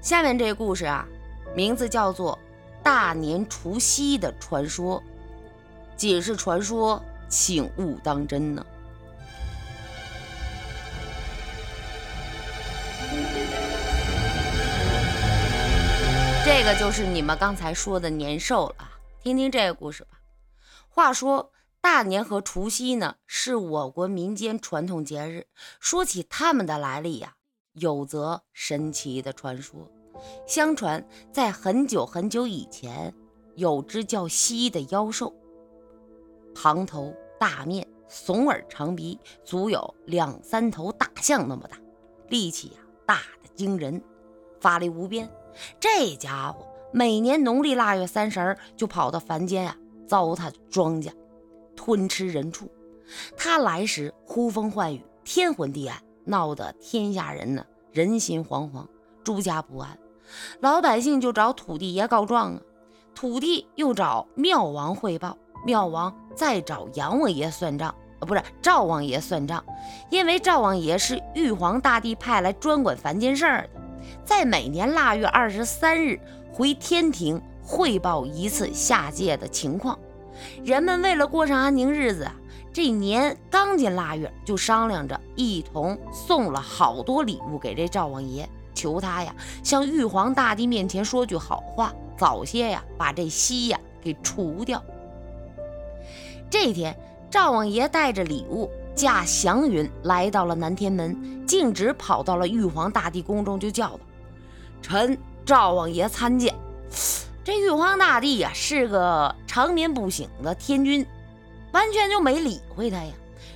下面这个故事啊，名字叫做《大年除夕的传说》，仅是传说，请勿当真呢。这个就是你们刚才说的年兽了，听听这个故事吧。话说大年和除夕呢，是我国民间传统节日。说起他们的来历呀。有则神奇的传说，相传在很久很久以前，有只叫蜥的妖兽，庞头大面，耸耳长鼻，足有两三头大象那么大，力气呀大的惊人，法力无边。这家伙每年农历腊月三十就跑到凡间呀，糟蹋庄稼，吞吃人畜。他来时呼风唤雨，天昏地暗。闹得天下人呢人心惶惶，诸家不安，老百姓就找土地爷告状啊，土地又找庙王汇报，庙王再找阎王爷算账啊，不是赵王爷算账，因为赵王爷是玉皇大帝派来专管凡间事儿的，在每年腊月二十三日回天庭汇报一次下界的情况，人们为了过上安宁日子啊。这年刚进腊月，就商量着一同送了好多礼物给这赵王爷，求他呀向玉皇大帝面前说句好话，早些呀把这西呀给除掉。这天，赵王爷带着礼物驾祥云来到了南天门，径直跑到了玉皇大帝宫中，就叫道：“臣赵王爷参见。”这玉皇大帝呀是个长眠不醒的天君。完全就没理会他呀！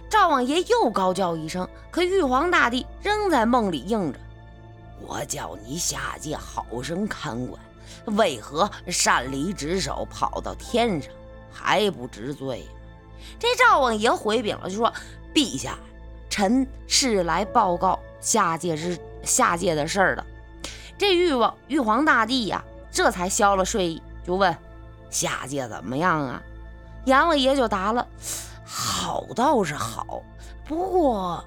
赵王爷又高叫一声，可玉皇大帝仍在梦里应着：“我叫你下界好生看管，为何擅离职守，跑到天上还不知罪？”这赵王爷回禀了，就说：“陛下，臣是来报告下界之下界的事儿的。”这玉王玉皇大帝呀，这才消了睡意，就问：“下界怎么样啊？”阎王爷就答了：“好倒是好，不过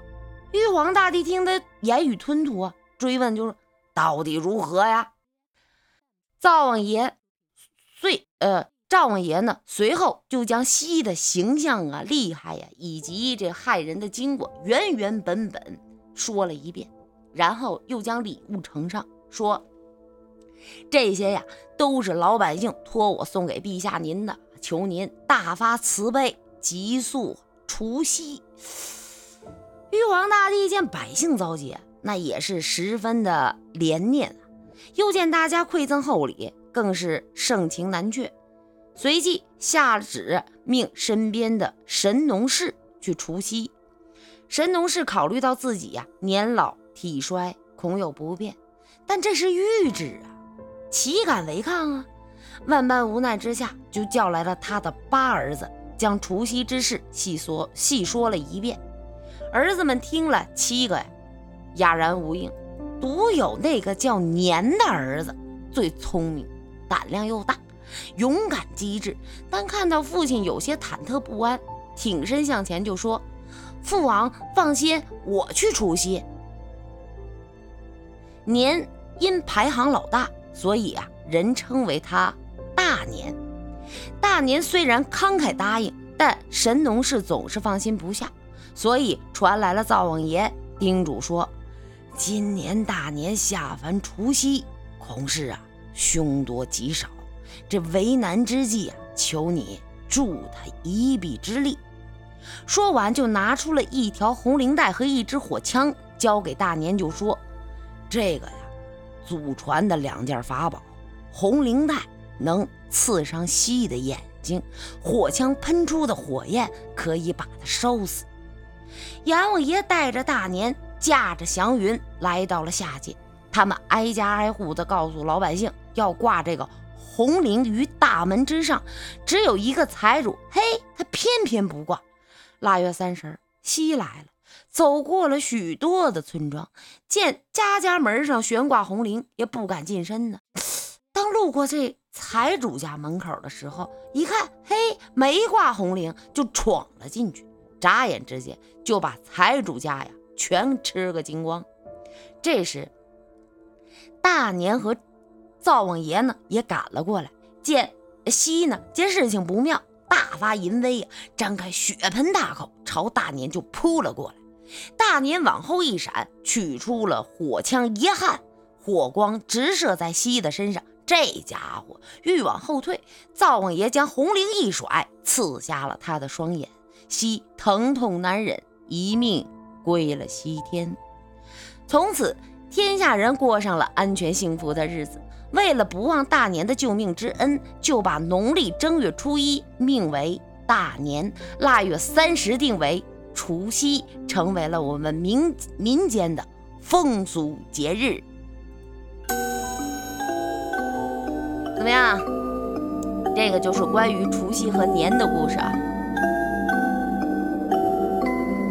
玉皇大帝听得言语吞吐啊，追问就是到底如何呀？”灶王爷随呃灶王爷呢，随后就将西的形象啊、厉害呀，以及这害人的经过原原本本说了一遍，然后又将礼物呈上，说：“这些呀，都是老百姓托我送给陛下您的。”求您大发慈悲，急速除夕。玉皇大帝见百姓遭劫，那也是十分的怜念啊。又见大家馈赠厚礼，更是盛情难却。随即下旨命身边的神农氏去除夕。神农氏考虑到自己呀年老体衰，恐有不便，但这是谕旨啊，岂敢违抗啊？万般无奈之下，就叫来了他的八儿子，将除夕之事细说细说了一遍。儿子们听了七个呀，哑然无应，独有那个叫年的儿子最聪明，胆量又大，勇敢机智。但看到父亲有些忐忑不安，挺身向前就说：“父王放心，我去除夕。”年因排行老大，所以啊，人称为他。大年，大年虽然慷慨答应，但神农氏总是放心不下，所以传来了灶王爷叮嘱说：“今年大年下凡除夕，恐是啊凶多吉少。这为难之际啊，求你助他一臂之力。”说完，就拿出了一条红绫带和一支火枪，交给大年，就说：“这个呀，祖传的两件法宝，红绫带。”能刺伤蜥蜴的眼睛，火枪喷出的火焰可以把它烧死。阎王爷带着大年，驾着祥云来到了下界，他们挨家挨户的告诉老百姓，要挂这个红绫于大门之上。只有一个财主，嘿，他偏偏不挂。腊月三十，西来了，走过了许多的村庄，见家家门上悬挂红绫，也不敢近身呢。当路过这。财主家门口的时候，一看，嘿，没挂红绫，就闯了进去。眨眼之间，就把财主家呀全吃个精光。这时，大年和灶王爷呢也赶了过来，见西呢见事情不妙，大发淫威啊，张开血盆大口朝大年就扑了过来。大年往后一闪，取出了火枪一焊，火光直射在西的身上。这家伙欲往后退，灶王爷将红绫一甩，刺瞎了他的双眼。西疼痛难忍，一命归了西天。从此，天下人过上了安全幸福的日子。为了不忘大年的救命之恩，就把农历正月初一命为大年，腊月三十定为除夕，成为了我们民民间的风俗节日。怎么样？这个就是关于除夕和年的故事啊。